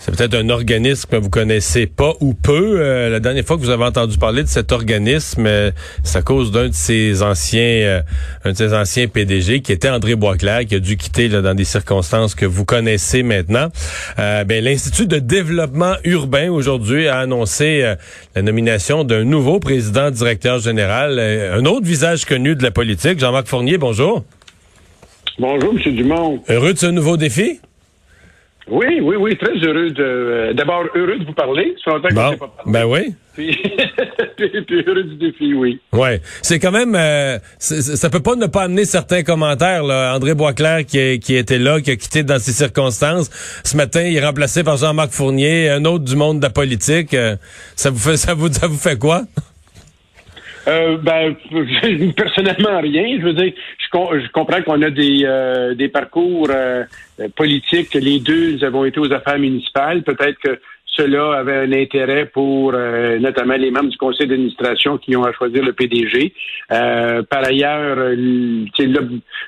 C'est peut-être un organisme que vous connaissez pas ou peu. Euh, la dernière fois que vous avez entendu parler de cet organisme, euh, c'est à cause d'un de ses anciens, euh, un de ses anciens PDG qui était André Boisclair, qui a dû quitter là, dans des circonstances que vous connaissez maintenant. ben, l'Institut de développement urbain aujourd'hui a annoncé la nomination d'un nouveau président directeur général, un autre visage connu de la politique, Jean-Marc Fournier. Bonjour. Bonjour, M. Dumont. Heureux de ce nouveau défi? Oui, oui, oui, très heureux de. Euh, d'abord, heureux de vous parler. Ça longtemps bon, pas parlé. Ben oui. Puis, puis, heureux du défi, oui. Ouais, c'est quand même. Euh, ça peut pas ne pas amener certains commentaires. Là. André Boisclair qui, qui était là, qui a quitté dans ces circonstances. Ce matin, il est remplacé par Jean-Marc Fournier, un autre du monde de la politique. Euh, ça vous fait, ça vous, ça vous fait quoi? Euh, ben, personnellement, rien. Je veux dire, je, comprends qu'on a des, euh, des parcours euh, politiques. Les deux, nous avons été aux affaires municipales. Peut-être que cela avait un intérêt pour notamment les membres du conseil d'administration qui ont à choisir le PDG. par ailleurs, le,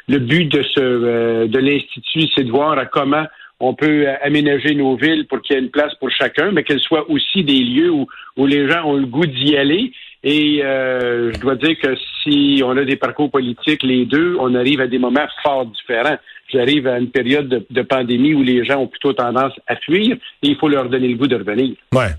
le, but de ce de l'institut, c'est de voir à comment on peut aménager nos villes pour qu'il y ait une place pour chacun, mais qu'elles soient aussi des lieux où, où les gens ont le goût d'y aller et euh, je dois dire que si on a des parcours politiques, les deux, on arrive à des moments fort différents. J'arrive à une période de, de, pandémie où les gens ont plutôt tendance à fuir et il faut leur donner le goût de revenir. Ouais.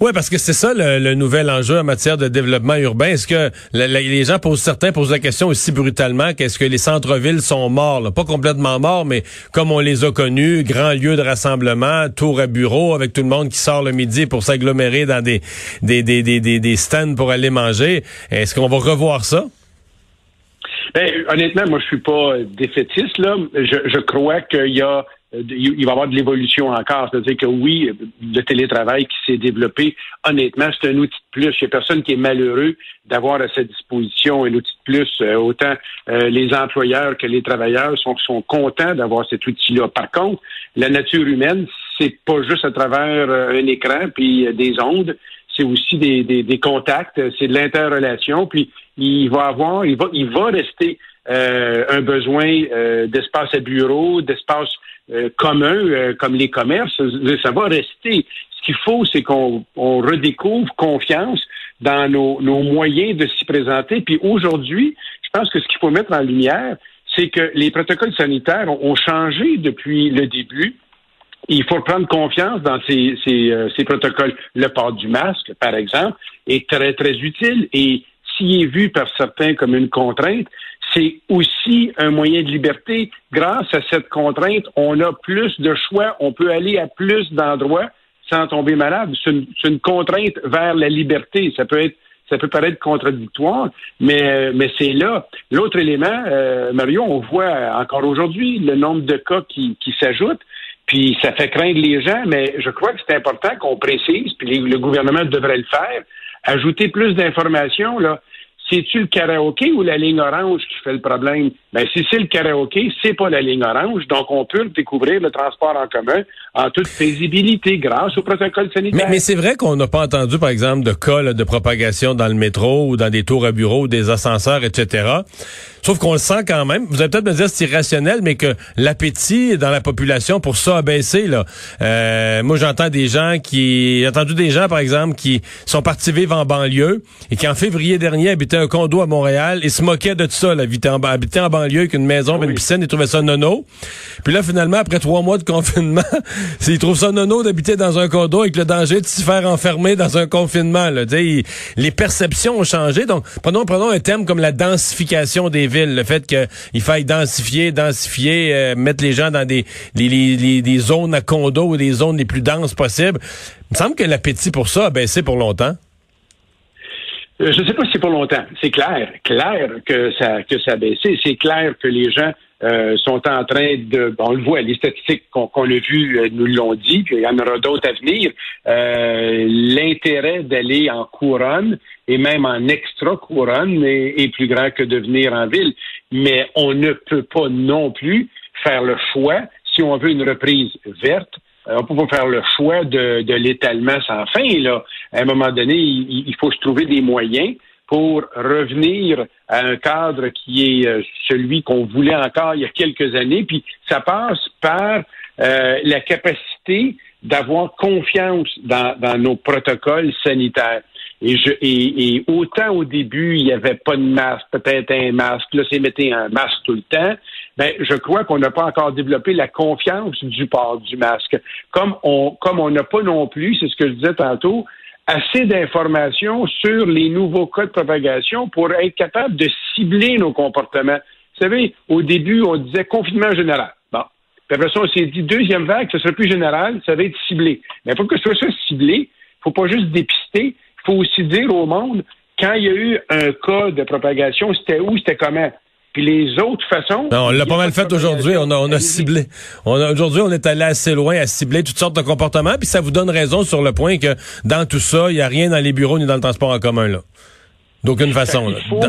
Oui, parce que c'est ça le, nouvel enjeu en matière de développement urbain. Est-ce que les gens posent certains posent la question aussi brutalement qu'est-ce que les centres-villes sont morts, pas complètement morts, mais comme on les a connus, grands lieux de rassemblement, tours à bureaux avec tout le monde qui sort le midi pour s'agglomérer dans des des, des, des, des stands pour aller manger. Est-ce qu'on va revoir ça? Ben, honnêtement, moi, je suis pas défaitiste là. Je, je crois qu'il y a il va y avoir de l'évolution encore. C'est-à-dire que oui, le télétravail qui s'est développé, honnêtement, c'est un outil de plus. Il n'y a personne qui est malheureux d'avoir à sa disposition un outil de plus. Euh, autant euh, les employeurs que les travailleurs sont, sont contents d'avoir cet outil-là. Par contre, la nature humaine, c'est pas juste à travers un écran puis des ondes. C'est aussi des, des, des contacts, c'est de l'interrelation. Puis il va avoir, il va, il va rester un besoin d'espace à bureau, d'espace euh, communs euh, comme les commerces, ça va rester. Ce qu'il faut, c'est qu'on redécouvre confiance dans nos, moyens de s'y présenter. Puis aujourd'hui, je pense que ce qu'il faut mettre en lumière, c'est que les protocoles sanitaires ont, changé depuis le début. Il faut prendre confiance dans ces, ces, euh, ces, protocoles. Le port du masque, par exemple, est très, très utile et s'il est vu par certains comme une contrainte, c'est aussi un moyen de liberté. Grâce à cette contrainte, on a plus de choix, on peut aller à plus d'endroits sans tomber malade. C'est une, contrainte vers la liberté. Ça peut être ça peut paraître contradictoire, mais, mais c'est là. L'autre élément, euh, Mario, on voit encore aujourd'hui le nombre de cas qui, qui s'ajoutent, puis ça fait craindre les gens, mais je crois que c'est important qu'on précise, puis le gouvernement devrait le faire, ajouter plus d'informations, là. C'est-tu le karaoké ou la ligne orange qui fait le problème? Ben, si c'est le karaoké, c'est pas la ligne orange. Donc, on peut découvrir le transport en commun en toute paisibilité grâce au protocole sanitaire. Mais, c'est vrai qu'on n'a pas entendu, par exemple, de cas de propagation dans le métro ou dans des tours à bureaux, des ascenseurs, etc. Sauf qu'on le sent quand même. Vous allez peut-être me dire que c'est irrationnel, mais que l'appétit dans la population pour ça a baissé. Là. Euh, moi, j'entends des gens qui... J'ai entendu des gens, par exemple, qui sont partis vivre en banlieue et qui, en février dernier, habitaient un condo à Montréal et se moquaient de tout ça, là, habiter en, banlieue avec une maison, une piscine, ils trouvaient ça nono. Puis là, finalement, après trois mois de confinement, ils trouvent ça nono d'habiter dans un condo avec le danger de se faire enfermer dans un confinement. Là. les perceptions ont changé. Donc, prenons, prenons un thème comme la densification des villes. Le fait qu'il faille densifier, densifier, euh, mettre les gens dans des, zones à condo ou des zones les plus denses possibles. Il me semble que l'appétit pour ça a baissé pour longtemps. Euh, je ne sais pas si c'est pour longtemps. C'est clair, clair que ça que ça a baissé. C'est clair que les gens euh, sont en train de, on le voit, les statistiques qu'on a vues euh, nous l'ont dit, il y en aura d'autres à venir. L'intérêt d'aller en couronne et même en extra couronne est, est, plus grand que de venir en ville. Mais on ne peut pas non plus faire le choix, si on veut une reprise verte, on peut pas faire le choix de, de l'étalement sans fin. Là. à un moment donné, il, faut se trouver des moyens pour revenir à un cadre qui est euh, celui qu'on voulait encore il y a quelques années. Puis ça passe par euh, la capacité d'avoir confiance dans, nos protocoles sanitaires. Et, je, et, et, autant au début, il n'y avait pas de masque, peut-être un masque, là, c'est mettre un masque tout le temps. Ben, je crois qu'on n'a pas encore développé la confiance du port du masque. Comme on comme on n'a pas non plus, c'est ce que je disais tantôt, assez d'informations sur les nouveaux cas de propagation pour être capable de cibler nos comportements. Vous savez, au début, on disait confinement général. Bon. Puis après ça, on s'est dit deuxième vague, ce serait plus général, ça va être ciblé. Mais pour que ce soit ciblé, faut pas juste dépister, il faut aussi dire au monde quand il y a eu un cas de propagation, c'était où, c'était comment? Puis les autres façons. Non, on l'a pas mal fait aujourd'hui. On a, on a ciblé. On aujourd'hui, on est allé assez loin à cibler toutes sortes de comportements. Puis ça vous donne raison sur le point que dans tout ça, il n'y a rien dans les bureaux ni dans le transport en commun là. D'aucune façon. Il faut,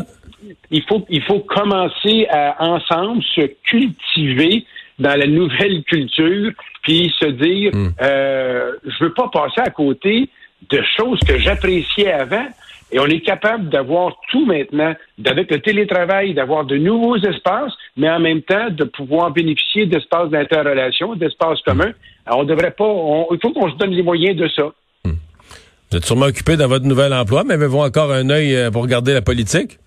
il faut, il faut commencer à ensemble se cultiver dans la nouvelle culture, puis se dire, hmm. euh, je veux pas passer à côté de choses que j'appréciais avant. Et on est capable d'avoir tout maintenant, avec le télétravail, d'avoir de nouveaux espaces, mais en même temps de pouvoir bénéficier d'espaces d'interrelation, d'espaces communs. Alors, on devrait pas, il faut qu'on se donne les moyens de ça. Hmm. Vous êtes sûrement occupé dans votre nouvel emploi, mais avez-vous encore un œil euh, pour regarder la politique?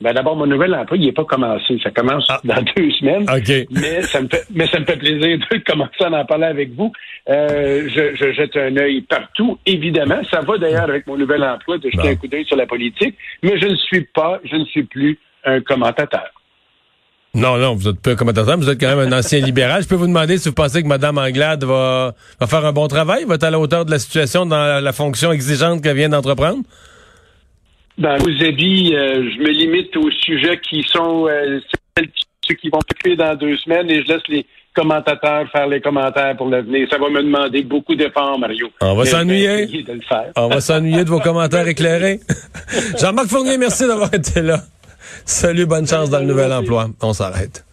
Ben d'abord, mon nouvel emploi, il n'est pas commencé. Ça commence ah. dans deux semaines. Mais ça me fait, mais ça me fait plaisir de commencer à en parler avec vous. Euh, je, jette un œil partout, évidemment. Ça va d'ailleurs avec mon nouvel emploi de jeter un coup d'œil sur la politique. Mais je ne suis pas, je ne suis plus un commentateur. Non, non, vous êtes pas un commentateur, vous êtes quand même un ancien libéral. Je peux vous demander si vous pensez que Mme Anglade va, va faire un bon travail, va être à la hauteur de la situation dans la fonction exigeante qu'elle vient d'entreprendre? Dans vos habits, euh, je me limite aux sujets qui sont euh, ceux qui vont s'occuper dans deux semaines et je laisse les commentateurs faire les commentaires pour l'avenir. Ça va me demander beaucoup d'efforts, Mario. On va s'ennuyer. On va s'ennuyer de vos commentaires éclairés. Jean-Marc Fournier, merci d'avoir été là. Salut, bonne chance dans le nouvel emploi. On s'arrête.